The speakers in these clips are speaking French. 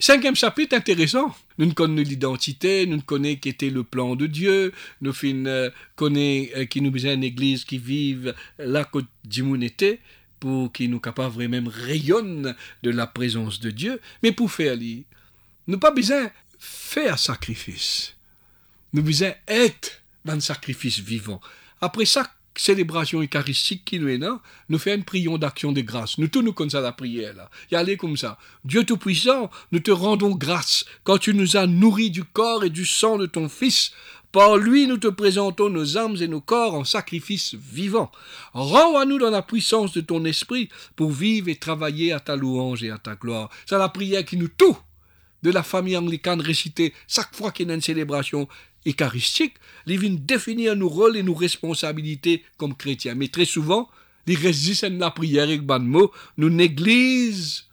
Cinquième chapitre intéressant. Nous ne connaissons l'identité, nous ne connaissons qu'était le plan de Dieu, nous fin euh, connaissons euh, qui nous besoin une église qui vive là que Dimoun était, pour qu'il nous capable vraiment rayonne de la présence de Dieu. Mais pour faire lui, nous pas besoin faire sacrifice. Nous besoin être dans le sacrifice vivant. Après ça, célébration eucharistique qui nous est là, nous fait une prière d'action de grâce. Nous tous nous comme ça la prière là. Y aller comme ça. Dieu Tout-Puissant, nous te rendons grâce quand tu nous as nourris du corps et du sang de ton Fils. Par lui, nous te présentons nos âmes et nos corps en sacrifice vivant. Rends à nous dans la puissance de ton esprit pour vivre et travailler à ta louange et à ta gloire. C'est la prière qui nous tout de la famille anglicane récitée chaque fois qu'il y a une célébration eucharistique, il vient définir nos rôles et nos responsabilités comme chrétiens. Mais très souvent, les résistent à la prière avec ban mots, nous négligent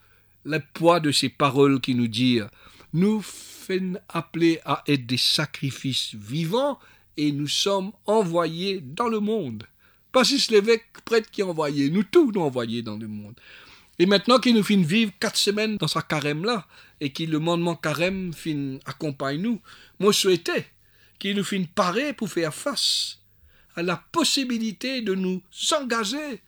le poids de ces paroles qui nous disent, nous faisons appeler à être des sacrifices vivants et nous sommes envoyés dans le monde. Pas juste l'évêque prêtre qui est envoyé, nous tous nous envoyés dans le monde. Et maintenant qu'il nous fin vivre quatre semaines dans sa carême là, et que le mandement carême fin accompagne nous, moi souhaitais qu'il nous fin parer pour faire face à la possibilité de nous engager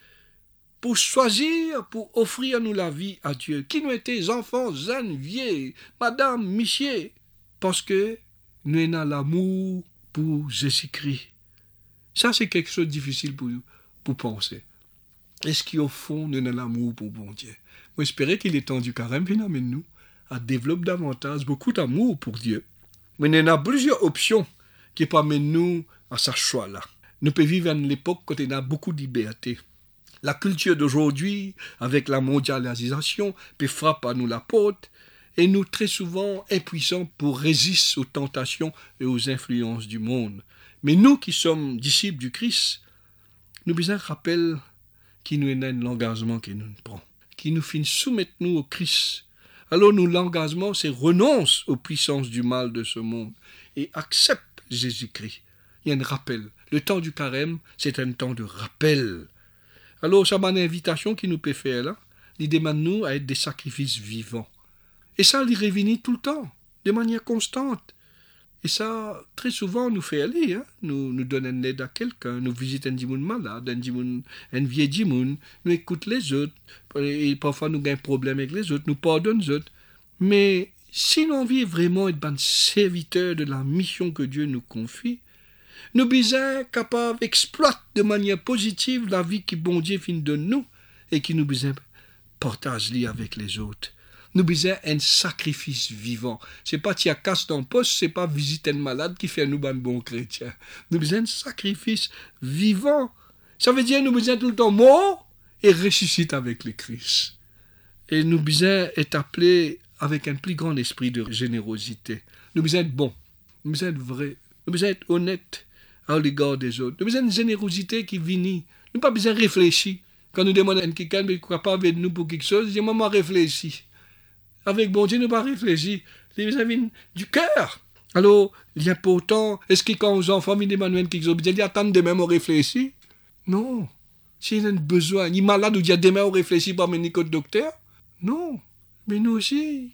pour choisir, pour offrir nous la vie à Dieu, qui nous étaient enfants, jeunes, vieux, madame, monsieur, parce que nous avons l'amour pour Jésus-Christ. Ça, c'est quelque chose de difficile pour, pour penser. Est-ce qu'au fond, nous avons l'amour pour bon Dieu? Moi, j'espérais qu'il est temps du carême, puis nous à développer davantage beaucoup d'amour pour Dieu. Mais il y a plusieurs options qui permettent nous à ce choix-là. Nous pouvons vivre à une époque où y a beaucoup de liberté. La culture d'aujourd'hui, avec la mondialisation, peut frapper à nous la porte et nous très souvent impuissants pour résister aux tentations et aux influences du monde. Mais nous qui sommes disciples du Christ, nous besoin rappeler qui nous est l'engagement qui nous prend, qui nous fait soumettre nous au Christ. Alors nous, l'engagement, c'est renonce aux puissances du mal de ce monde et accepte Jésus-Christ. Il y a un rappel. Le temps du carême, c'est un temps de rappel. Alors, ça m'a une invitation qui nous peut faire là. Il demande nous à être des sacrifices vivants. Et ça, il revient tout le temps, de manière constante. Et ça, très souvent, nous fait aller. Hein? Nous, nous donnons une aide à quelqu'un, nous visitons un dimoun malade, un, dimoun, un vieux dimoun, nous écoutons les autres. Parfois, nous avons un problème avec les autres, nous pardonnons les autres. Mais si l'on veut vraiment être bon serviteur de la mission que Dieu nous confie, nous sommes capables d'exploiter de manière positive la vie qui bon Dieu fin de nous et qui nous besoin partager avec les autres. Nous besoin un sacrifice vivant. C'est pas tiens casse dans poste, c'est pas visiter un malade qui fait nous un bon chrétien. Nous besoin un sacrifice vivant. Ça veut dire nous besoin tout le temps mort et ressuscite avec le Christ. Et nous besoin être appelés avec un plus grand esprit de générosité. Nous besoin être bons, nous besoin être vrais, nous besoin être honnêtes à l'égard des autres. Nous besoin une générosité qui vient. Nous pas besoin de réfléchir. Quand nous demandons à quelqu'un de capable de nous pour quelque chose, dis maman réfléchis. Avec bon Dieu, nous pas réfléchir. Nous besoin du cœur. Alors, l'important, est-ce que quand aux enfants viennent demander quelque chose, ils attendent demain on réfléchir? Non. S'il a besoin, il est malade ou dit demain on réfléchit pas mener au docteur? Non. Mais nous aussi,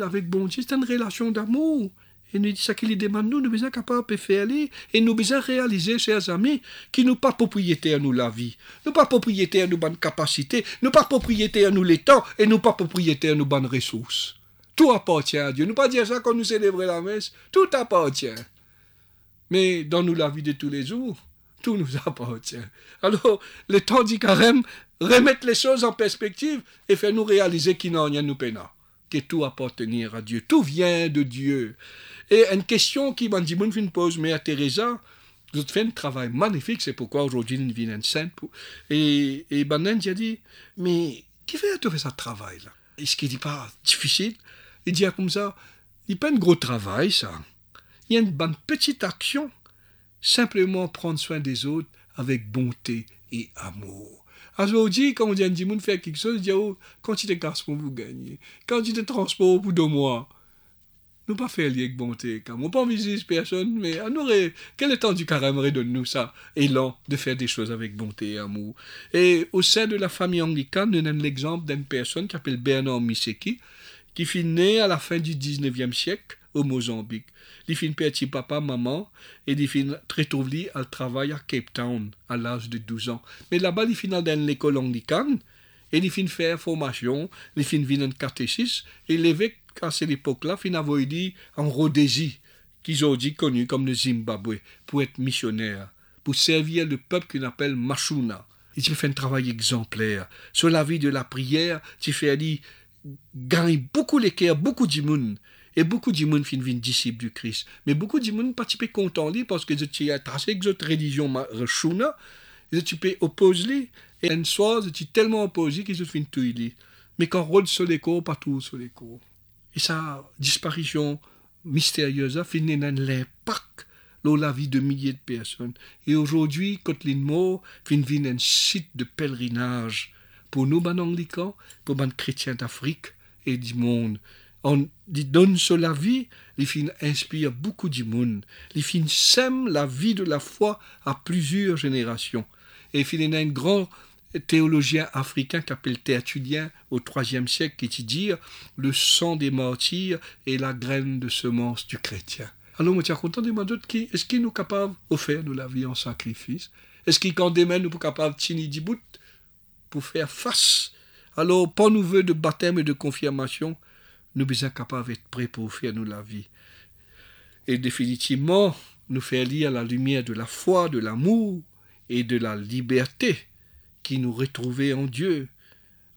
avec bon Dieu, c'est une relation d'amour. Et nous ça qu'il demande nous, nous sommes capables de faire et nous besoin réaliser, chers amis, qui nous pas propriétaires nous la vie, nous pas propriétaires nous bonnes capacités, nous pas propriétaires nous les temps, et nous pas propriétaires nous bonnes ressources. Tout appartient à Dieu. Nous pas dire ça quand nous célébrons la messe. Tout appartient. Mais dans nous la vie de tous les jours, tout nous appartient. Alors, le temps du carême, remettre les choses en perspective et faire nous réaliser qu'il n'en a nous peine que tout appartenir à Dieu. Tout vient de Dieu. Et une question qui dit, une pose, mais à Teresa, vous avez fait un travail magnifique, c'est pourquoi aujourd'hui nous vient sainte. Et, et Banen a dit, mais qui fait tout ce travail-là? Est-ce qu'il dit pas difficile Il dit comme ça, il pas un gros travail, ça. Il y a une bonne petite action. Simplement prendre soin des autres avec bonté et amour. Aujourd'hui, quand on dit à un fait quelque chose, dit, oh, quantité de pour vous gagner, quantité de transport pour deux mois. Nous pas faire lier avec bonté, quand on pas envie personne, mais on aurait, quel est temps du carême? Donne-nous ça, élan de faire des choses avec bonté et amour. Et au sein de la famille anglicane, nous avons l'exemple d'une personne qui s'appelle Bernard Miseki, qui fit né à la fin du 19e siècle au Mozambique. Il fit petit papa, maman, et fit très tôt à travail à Cape Town à l'âge de 12 ans. Mais là-bas, il fit dans l'école anglicane, et il fit faire formation, il fit venir un catéchisme, et l'évêque, à cette époque-là, fit avoir dit en Rhodésie, qu'ils ont dit connu comme le Zimbabwe, pour être missionnaire, pour servir le peuple qu'on appelle Mashuna. Et tu fais un travail exemplaire. Sur la vie de la prière, tu fais dit, gagne beaucoup l'équerre, beaucoup d'immunes. Et beaucoup de gens vin disciples du Christ. Mais beaucoup de gens participent content parce je as tracé que cette religion et tu peux opposer Et un soir, je suis tellement opposé que je fin tout li. Mais quand rôle sur les cours, pas tout sur les cours. Et sa disparition mystérieuse a fini dans l'impact dans la vie de milliers de personnes. Et aujourd'hui, Kotlin Mo fin vin un site de pèlerinage pour nous, ban anglicans, pour les chrétiens d'Afrique et du monde on donne sur la vie, les filles inspirent beaucoup du monde. Les filles sèment la vie de la foi à plusieurs générations. Et il y a un grand théologien africain qui appelle Tertullien au IIIe siècle qui dit le sang des martyrs est la graine de semence du chrétien. Alors, je suis content de demander est-ce qu'il nous capable d'offrir de la vie en sacrifice? Est-ce qu'il, quand demain, nous capables de tenir pour faire face? Alors, pas nous veut de baptême et de confirmation, nous sommes capables d'être prêts pour faire nous la vie. Et définitivement, nous faire lire la lumière de la foi, de l'amour et de la liberté qui nous retrouvait en Dieu.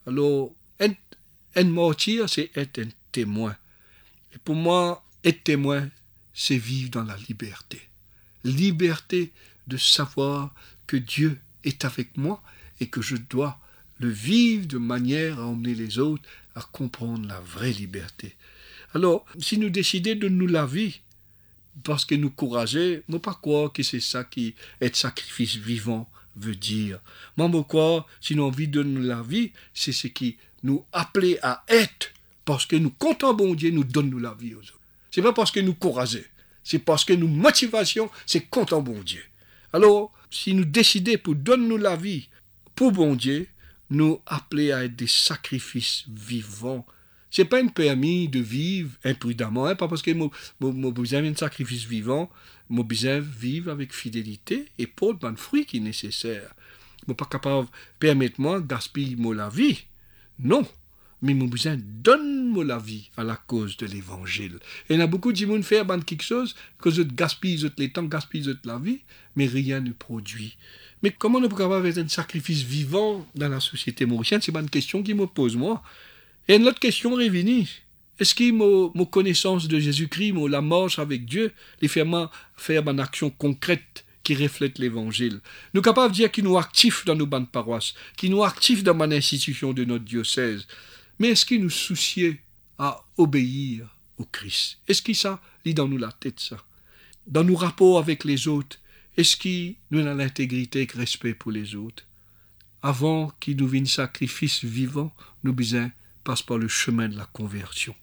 Alors, être un martyr, c'est être un témoin. Et pour moi, être témoin, c'est vivre dans la liberté. Liberté de savoir que Dieu est avec moi et que je dois le vivre de manière à emmener les autres à comprendre la vraie liberté. Alors, si nous décidons de nous laver, parce que nous courager, ne pas croire que c'est ça qui être sacrifice vivant veut dire. Moi, je crois, si nous envie de nous laver, c'est ce qui nous appelait à être, parce que nous comptons bon Dieu, nous donne nous la vie aux autres. C'est pas parce que nous courager, c'est parce que nous motivation, c'est comptons bon Dieu. Alors, si nous décidons pour donner nous la vie pour bon Dieu, nous appeler à être des sacrifices vivants. C'est pas une permis de vivre imprudemment, hein, pas parce que mon besoin un sacrifice vivant, mon besoin vivre avec fidélité et pour le fruit qui est nécessaire. Je pas capable permettre moi gaspiller la vie. Non. Mais mon besoin donne-moi la vie à la cause de l'évangile. Et il y a beaucoup qui font quelque chose, que je gaspille les temps, gaspille la vie, mais rien ne produit. Mais comment ne peut avoir un sacrifice vivant dans la société mauricienne? C'est une question qui me pose moi. Et une autre question revenue. Est-ce que ma, connaissance de Jésus-Christ, la marche avec Dieu, les fait faire une action concrète qui reflète l'évangile? Nous capables de dire qu'il nous actifs dans nos bandes paroisses, qu'il nous actifs dans mon institution de notre diocèse. Mais est-ce qu'il nous souciait à obéir au Christ? Est-ce qu'il ça lit dans nous la tête ça? Dans nos rapports avec les autres, est-ce qu'il nous a l'intégrité et le respect pour les autres? Avant qu'il nous vienne sacrifice vivant, nous besoin passe par le chemin de la conversion.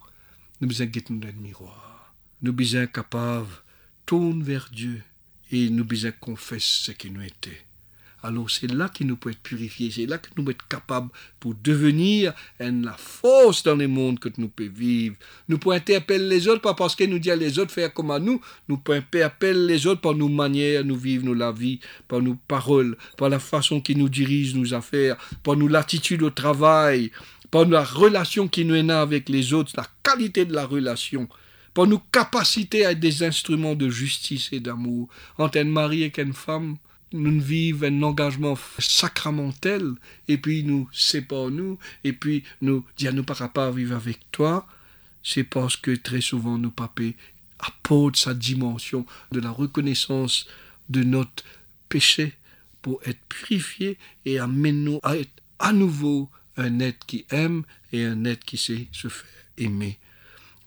Nous besoin nous dans le miroir. Nous besoin capables tourner vers Dieu et nous besoin confesser ce qui nous était alors c'est là qu'il nous peut être purifié, c'est là que nous être capables pour devenir la force dans le monde que nous pouvons vivre. Nous pouvons interpeller les autres, pas parce que nous disons les autres faire comme à nous, nous pouvons interpeller les autres par nos manières, nous vivre nous la vie, par nos paroles, par la façon qui nous dirige nos affaires, par nos l'attitude au travail, par la relation qui nous est avec les autres, la qualité de la relation par nos capacités à être des instruments de justice et d'amour. Entre un mari et une femme, nous vivons un engagement sacramentel, et puis nous séparons-nous, et puis nous disons nous pas pas vivre avec toi, c'est parce que très souvent nos papés apportent sa dimension de la reconnaissance de notre péché pour être purifié et amener-nous à être à nouveau un être qui aime et un être qui sait se faire aimer.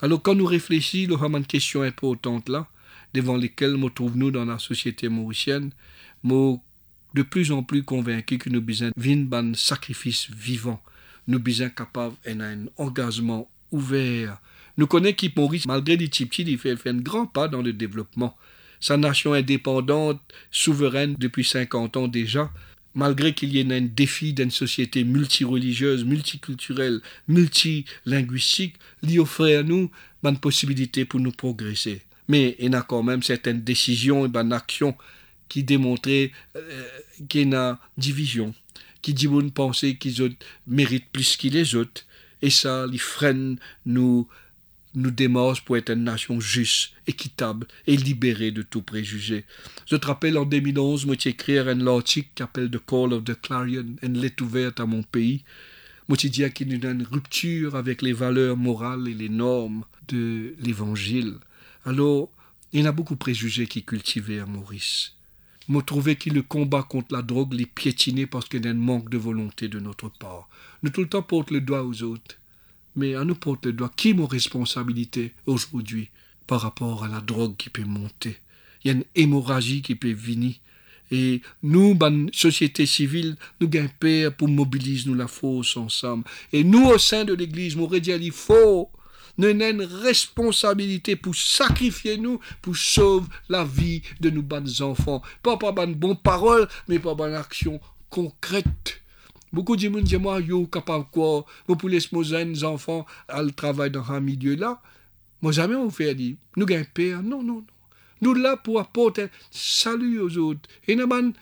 Alors quand nous réfléchissons, nous avons une question importante là, devant lesquelles nous trouvons-nous dans la société mauricienne, moi, de plus en plus convaincu que nous besoin d'un sacrifice vivant. Nous besoin capables d'un engagement ouvert. Nous connaissons qui Maurice, malgré les petits il fait, un grand pas dans le développement. Sa nation indépendante, souveraine depuis 50 ans déjà, malgré qu'il y ait un défi d'une société multireligieuse, multiculturelle, multilinguistique, lui offrait à nous une possibilité pour nous progresser. Mais il y a quand même certaines décisions et une action qui démontraient euh, qu'il y a division, qui dit une penser qu'ils méritent plus qu'ils les autres, et ça, les freine nous nous pour être une nation juste, équitable et libérée de tout préjugé. Je te rappelle, en 2011, moi, j'ai écrit un article qui s'appelle The Call of the Clarion, une lettre ouverte à mon pays. Moi, j'ai dit qu'il y a une rupture avec les valeurs morales et les normes de l'Évangile. Alors, il y a beaucoup de préjugés qui cultivaient à Maurice. Moi, trouvais que le combat contre la drogue les piétinait parce qu'il y a un manque de volonté de notre part. Nous tout le temps porte le doigt aux autres mais à nous porter le doigt. Qui est mon responsabilité aujourd'hui par rapport à la drogue qui peut monter Il y a une hémorragie qui peut venir. Et nous, ban société civile, nous gagnons pour mobiliser nous la force ensemble. Et nous, au sein de l'Église, m'aurait dit, il faut nous une responsabilité pour sacrifier nous, pour sauver la vie de nos bonnes enfants. Pas par bonnes bonnes paroles, mais par bonnes actions concrètes. Beaucoup de gens disent, moi, yo, capable quoi, vous pouvez laisser nos enfants à le travail dans un milieu là. Moi, jamais on fait dire, nous gagnons père. Non, non, non. Nous là pour apporter salut aux autres. Et nous avons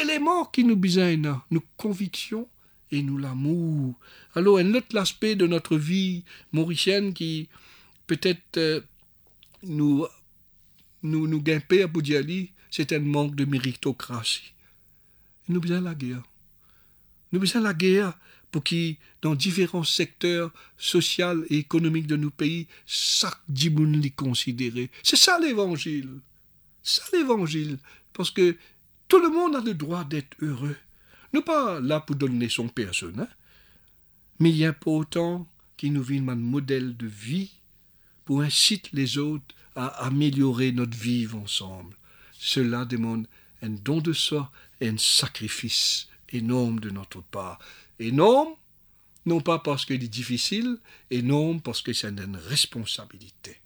éléments qui nous besoin, nos convictions et nous l'amour. Alors, un autre aspect de notre vie mauricienne qui peut-être euh, nous, nous, nous père pour dire, c'est un manque de méritocratie. Nous besoin la guerre. Nous avons la guerre pour qui, dans différents secteurs sociaux et économiques de nos pays, chaque dimoun les considérer. C'est ça l'évangile. C'est ça l'évangile. Parce que tout le monde a le droit d'être heureux. Pas là pour donner son personne, hein? mais il y a pas autant qui nous vient un modèle de vie pour inciter les autres à améliorer notre vie ensemble. Cela demande un don de soi et un sacrifice énorme de notre part. Énorme, non pas parce qu'il est difficile, énorme parce que c'est une responsabilité.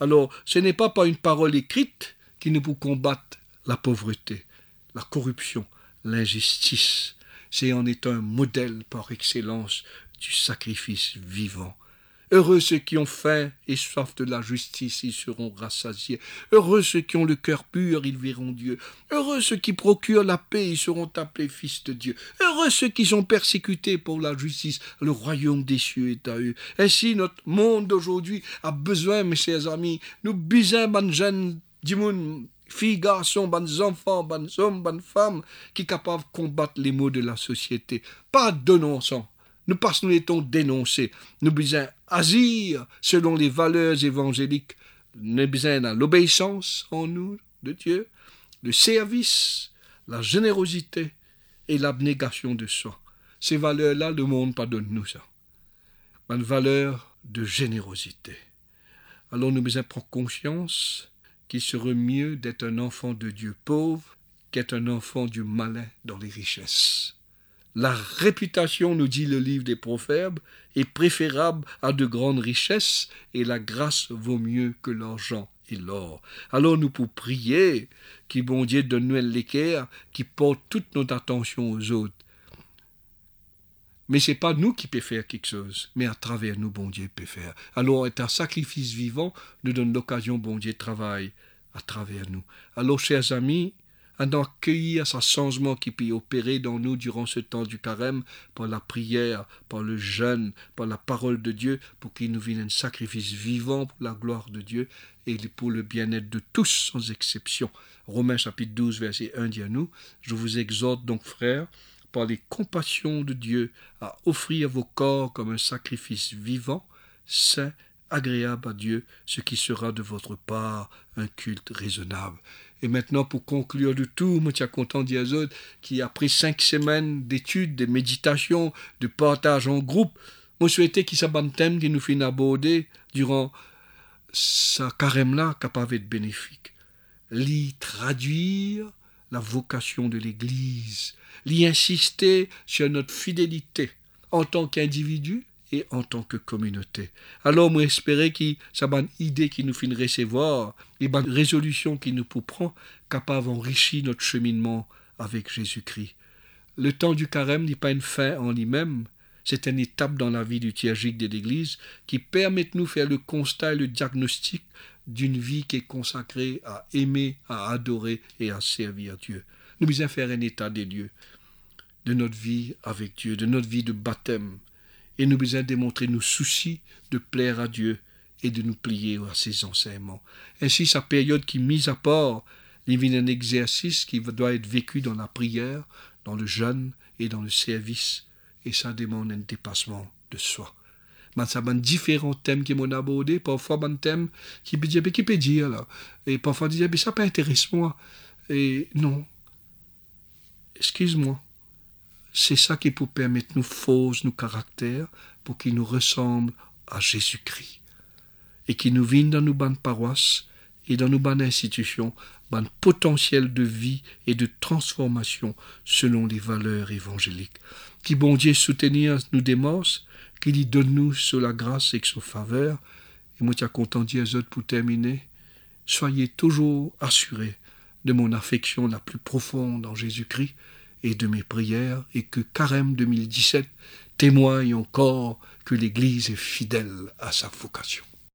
Alors, ce n'est pas par une parole écrite qui nous peut combattre la pauvreté, la corruption, l'injustice. C'est en étant un modèle par excellence du sacrifice vivant Heureux ceux qui ont faim et soif de la justice, ils seront rassasiés. Heureux ceux qui ont le cœur pur, ils verront Dieu. Heureux ceux qui procurent la paix, ils seront appelés fils de Dieu. Heureux ceux qui sont persécutés pour la justice, le royaume des cieux est à eux. Ainsi, notre monde d'aujourd'hui a besoin, mes chers amis, nous bisons, filles, garçons, bonnes enfants, bonnes hommes, bonnes femmes, qui capables de combattre les maux de la société. Pas dénonçant, nous parce nous étions dénoncés. Nous besoin agir selon les valeurs évangéliques. Nous besoin l'obéissance en nous de Dieu, le service, la générosité et l'abnégation de soi. Ces valeurs-là, le monde pardonne nous ça. Une valeur de générosité. Alors nous besoin prendre conscience qu'il serait mieux d'être un enfant de Dieu pauvre qu'être un enfant du malin dans les richesses. La réputation, nous dit le livre des Proverbes, est préférable à de grandes richesses, et la grâce vaut mieux que l'argent et l'or. Alors nous pouvons prier qui bon Dieu donne-nous l'équerre qui porte toute notre attention aux autres. Mais c'est pas nous qui peut faire quelque chose, mais à travers nous, bon Dieu peut faire. Alors, être un sacrifice vivant nous donne l'occasion, bon Dieu, de travailler à travers nous. Alors, chers amis, en accueillir ce changement qui peut opérer dans nous durant ce temps du carême, par la prière, par le jeûne, par la parole de Dieu, pour qu'il nous vienne un sacrifice vivant pour la gloire de Dieu et pour le bien-être de tous sans exception. Romains chapitre 12, verset 1 dit à nous, Je vous exhorte donc, frères, par les compassions de Dieu, à offrir vos corps comme un sacrifice vivant, saint, agréable à Dieu, ce qui sera de votre part un culte raisonnable. Et maintenant, pour conclure du tout, suis content d'Iazod, qui, après cinq semaines d'études, de méditations, de partage en groupe, moi, souhaitais qu'il un thème qui nous finit aborder durant sa carême-là, capable d'être bénéfique. L'y traduire la vocation de l'Église, l'y insister sur notre fidélité en tant qu'individu, et en tant que communauté. Alors, moi, espérer que ça bonne idée qui nous fait recevoir, et bonne résolution qui nous prend, capable d'enrichir notre cheminement avec Jésus-Christ. le temps du carême n'est pas une fin en lui-même, c'est une étape dans la vie liturgique de l'Église qui permet de nous faire le constat et le diagnostic d'une vie qui est consacrée à aimer, à adorer et à servir Dieu. Nous devons faire un état des lieux de notre vie avec Dieu, de notre vie de baptême, et nous devons démontrer nos soucis de plaire à Dieu et de nous plier à ses enseignements. Ainsi, sa période qui mise à part, il un exercice qui doit être vécu dans la prière, dans le jeûne et dans le service, et ça demande un dépassement de soi. Mais ça a différents thèmes qui m'ont abordé, parfois un thème qui peut dire, qui peut dire et parfois dire, mais ça peut intéresser moi. Et non, excuse-moi, c'est ça qui peut permettre nous fausses nos caractères pour qu'ils nous ressemblent à Jésus-Christ et qui nous viennent dans nos bonnes paroisses et dans nos bonnes institutions un potentiel de vie et de transformation selon les valeurs évangéliques. Qui bon Dieu soutenir nous démence, qu'il y donne nous sur la grâce et sur faveur. Et moi, content dire pour terminer, soyez toujours assurés de mon affection la plus profonde en Jésus-Christ et de mes prières, et que Carême 2017 témoigne encore que l'Église est fidèle à sa vocation.